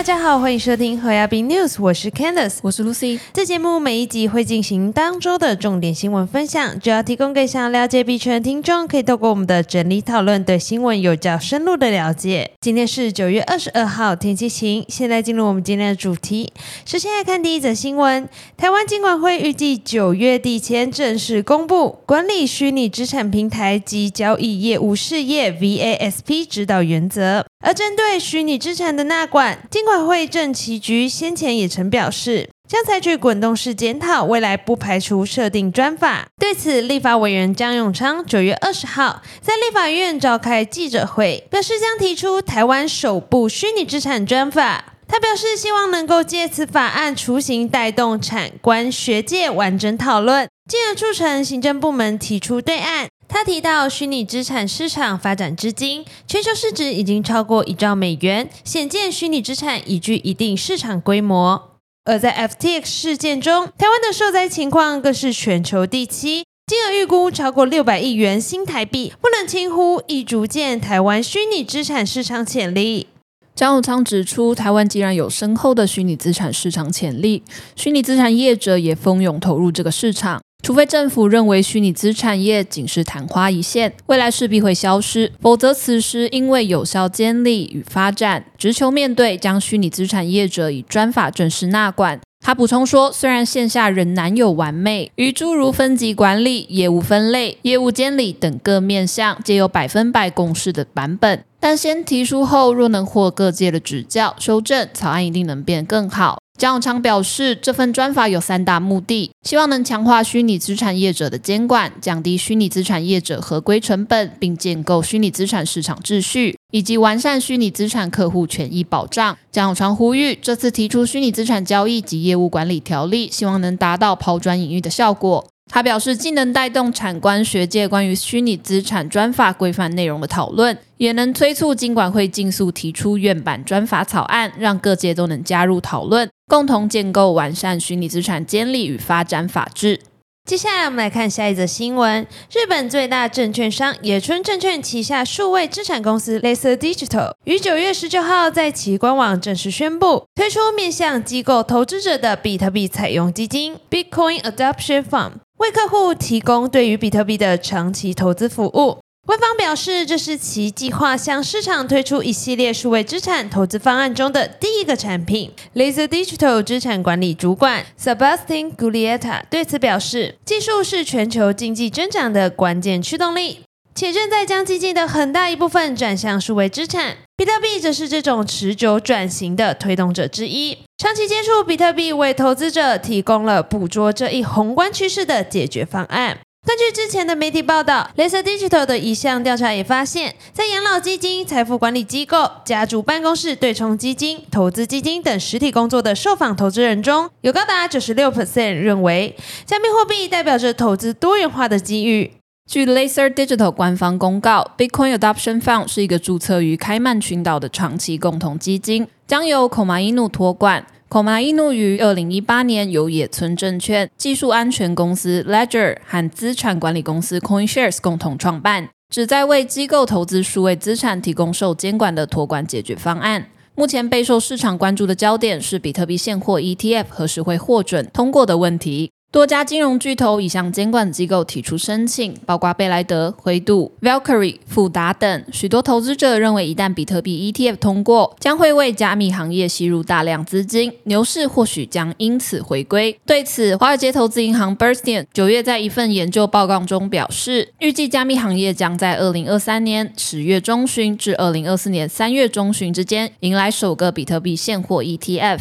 大家好，欢迎收听和亚宾 News，我是 Candice，我是 Lucy。这节目每一集会进行当周的重点新闻分享，主要提供给想要了解币圈的听众，可以透过我们的整理讨论，对新闻有较深入的了解。今天是九月二十二号，天气晴。现在进入我们今天的主题，首先来看第一则新闻：台湾金管会预计九月底前正式公布管理虚拟资产平台及交易业务事业 VASP 指导原则。而针对虚拟资产的纳管，金管会政企局先前也曾表示，将采取滚动式检讨，未来不排除设定专法。对此，立法委员江永昌九月二十号在立法院召开记者会，表示将提出台湾首部虚拟资产专法。他表示，希望能够借此法案雏形，带动产官学界完整讨论，进而促成行政部门提出对案。他提到，虚拟资产市场发展至今，全球市值已经超过一兆美元，显见虚拟资产已具一定市场规模。而在 FTX 事件中，台湾的受灾情况更是全球第七，金额预估超过六百亿元新台币，不能轻忽，亦逐渐台湾虚拟资产市场潜力。张永昌指出，台湾既然有深厚的虚拟资产市场潜力，虚拟资产业者也蜂拥投入这个市场。除非政府认为虚拟资产业仅是昙花一现，未来势必会消失，否则此时因为有效监理与发展，直球面对将虚拟资产业者以专法正式纳管。他补充说，虽然线下仍难有完美，与诸如分级管理、业务分类、业务监理等各面向皆有百分百共识的版本，但先提出后，若能获各界的指教修正，草案一定能变更好。江永昌表示，这份专法有三大目的，希望能强化虚拟资产业者的监管，降低虚拟资产业者合规成本，并建构虚拟资产市场秩序，以及完善虚拟资产客户权益保障。江永昌呼吁，这次提出虚拟资产交易及业务管理条例，希望能达到抛砖引玉的效果。他表示，既能带动产官学界关于虚拟资产专法规范内容的讨论，也能催促金管会尽速提出院版专法草案，让各界都能加入讨论，共同建构完善虚拟资产监理与发展法制。接下来，我们来看下一则新闻：日本最大证券商野村证券旗下数位资产公司 Laser Digital 于九月十九号在其官网正式宣布，推出面向机构投资者的比特币采用基金 Bitcoin Adoption Fund。为客户提供对于比特币的长期投资服务。官方表示，这是其计划向市场推出一系列数位资产投资方案中的第一个产品。Laser Digital 资产管理主管 Sebastian Gulieta 对此表示，技术是全球经济增长的关键驱动力。且正在将基金的很大一部分转向数位资产，比特币则是这种持久转型的推动者之一。长期接触比特币，为投资者提供了捕捉这一宏观趋势的解决方案。根据之前的媒体报道，Laser Digital 的一项调查也发现，在养老基金、财富管理机构、家族办公室、对冲基金、投资基金等实体工作的受访投资人中，有高达九十六 percent 认为，加密货币代表着投资多元化的机遇。据 Laser Digital 官方公告，Bitcoin Adoption Fund 是一个注册于开曼群岛的长期共同基金，将由 Komainu 托管。孔麻一怒于二零一八年由野村证券技术安全公司 Ledger 和资产管理公司 CoinShares 共同创办，旨在为机构投资数位资产提供受监管的托管解决方案。目前备受市场关注的焦点是比特币现货 ETF 何时会获准通过的问题。多家金融巨头已向监管机构提出申请，包括贝莱德、灰度、Valkyrie、富达等。许多投资者认为，一旦比特币 ETF 通过，将会为加密行业吸入大量资金，牛市或许将因此回归。对此，华尔街投资银行 Bernstein 九月在一份研究报告中表示，预计加密行业将在二零二三年十月中旬至二零二四年三月中旬之间迎来首个比特币现货 ETF。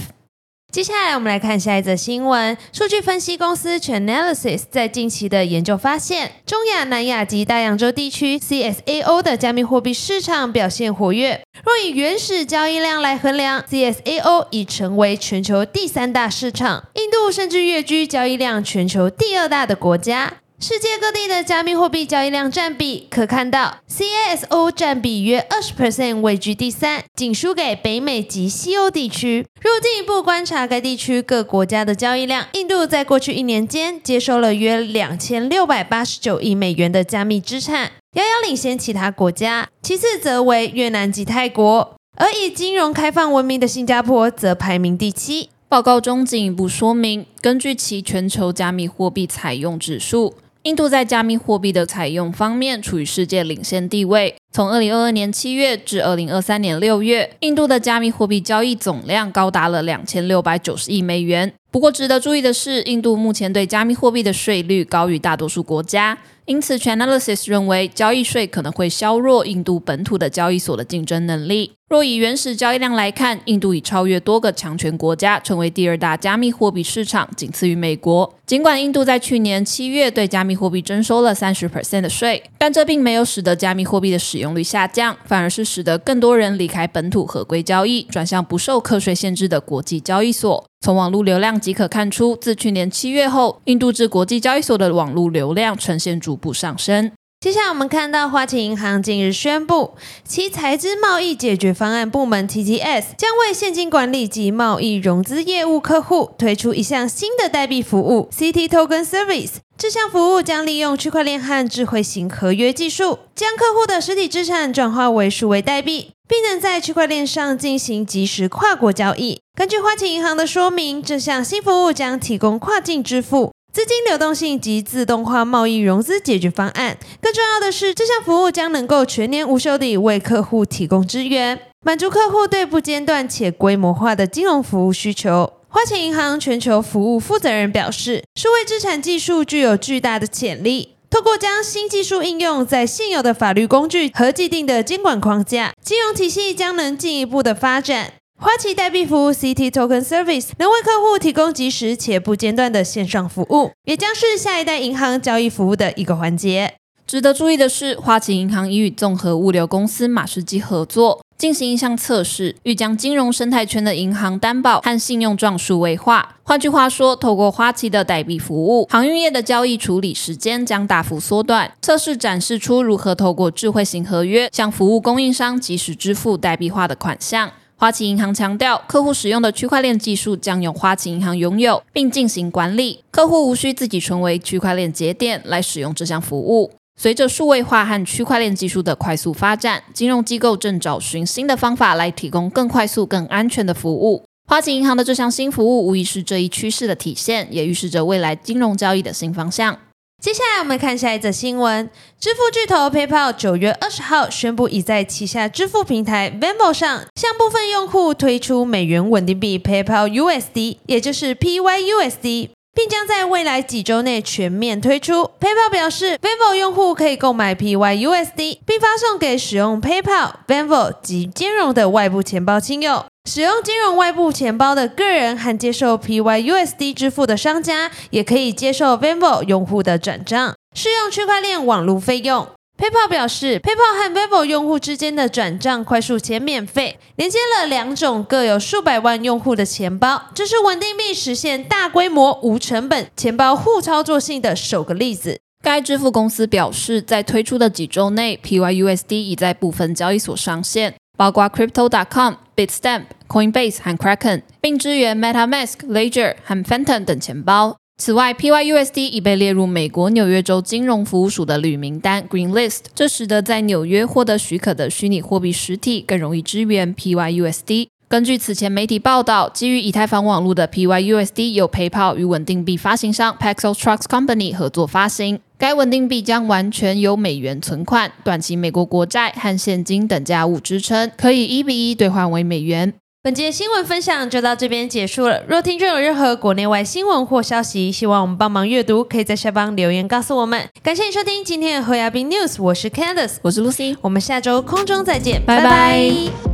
接下来，我们来看下一则新闻。数据分析公司 Chainalysis 在近期的研究发现，中亚、南亚及大洋洲地区 CSAO 的加密货币市场表现活跃。若以原始交易量来衡量，CSAO 已成为全球第三大市场，印度甚至跃居交易量全球第二大的国家。世界各地的加密货币交易量占比可看到，CASO 占比约二十 percent，位居第三，仅输给北美及西欧地区。若进一步观察该地区各国家的交易量，印度在过去一年间接收了约两千六百八十九亿美元的加密资产，遥遥领先其他国家，其次则为越南及泰国。而以金融开放闻名的新加坡则排名第七。报告中进一步说明，根据其全球加密货币采用指数。印度在加密货币的采用方面处于世界领先地位。从二零二二年七月至二零二三年六月，印度的加密货币交易总量高达了两千六百九十亿美元。不过，值得注意的是，印度目前对加密货币的税率高于大多数国家，因此，Chainalysis 认为交易税可能会削弱印度本土的交易所的竞争能力。若以原始交易量来看，印度已超越多个强权国家，成为第二大加密货币市场，仅次于美国。尽管印度在去年七月对加密货币征收了三十 percent 的税，但这并没有使得加密货币的使用率下降，反而是使得更多人离开本土合规交易，转向不受课税限制的国际交易所。从网络流量即可看出，自去年七月后，印度至国际交易所的网络流量呈现逐步上升。接下来我们看到花旗银行近日宣布，其财资贸易解决方案部门 TTS 将为现金管理及贸易融资业务客户推出一项新的代币服务 CT Token Service。这项服务将利用区块链和智慧型合约技术，将客户的实体资产转化为数位代币，并能在区块链上进行即时跨国交易。根据花旗银行的说明，这项新服务将提供跨境支付。资金流动性及自动化贸易融资解决方案。更重要的是，这项服务将能够全年无休地为客户提供支援，满足客户对不间断且规模化的金融服务需求。花旗银行全球服务负责人表示，数位资产技术具有巨大的潜力。透过将新技术应用在现有的法律工具和既定的监管框架，金融体系将能进一步的发展。花旗代币服务 CT Token Service 能为客户提供及时且不间断的线上服务，也将是下一代银行交易服务的一个环节。值得注意的是，花旗银行已与综合物流公司马士基合作，进行一项测试，欲将金融生态圈的银行担保和信用状数位化。换句话说，透过花旗的代币服务，航运业的交易处理时间将大幅缩短。测试展示出如何透过智慧型合约，向服务供应商及时支付代币化的款项。花旗银行强调，客户使用的区块链技术将由花旗银行拥有，并进行管理。客户无需自己成为区块链节点来使用这项服务。随着数位化和区块链技术的快速发展，金融机构正找寻新的方法来提供更快速、更安全的服务。花旗银行的这项新服务无疑是这一趋势的体现，也预示着未来金融交易的新方向。接下来我们看下一则新闻：支付巨头 PayPal 九月二十号宣布，已在旗下支付平台 Venmo 上向部分用户推出美元稳定币 PayPal USD，也就是 PYUSD，并将在未来几周内全面推出。PayPal 表示，Venmo 用户可以购买 PYUSD，并发送给使用 PayPal、Venmo 及兼容的外部钱包亲友。使用金融外部钱包的个人和接受 PYUSD 支付的商家，也可以接受 Venmo 用户的转账，适用区块链网络费用。PayPal 表示，PayPal 和 Venmo 用户之间的转账快速且免费，连接了两种各有数百万用户的钱包，这是稳定币实现大规模无成本钱包互操作性的首个例子。该支付公司表示，在推出的几周内，PYUSD 已在部分交易所上线。包括 Crypto.com、Bitstamp、Coinbase 和 Kraken，并支援 MetaMask、Ledger 和 Phantom 等钱包。此外，PYUSD 已被列入美国纽约州金融服务署的绿名单 （Green List），这使得在纽约获得许可的虚拟货币实体更容易支援 PYUSD。根据此前媒体报道，基于以太坊网络的 PYUSD 由 PayPal 与稳定币发行商 Paxos Trust Company 合作发行。该稳定币将完全由美元存款、短期美国国债和现金等价物支撑，可以一比一兑换为美元。本节新闻分享就到这边结束了。若听众有任何国内外新闻或消息，希望我们帮忙阅读，可以在下方留言告诉我们。感谢你收听今天的侯亚斌 News，我是 Candice，我是 Lucy，我们下周空中再见，拜拜。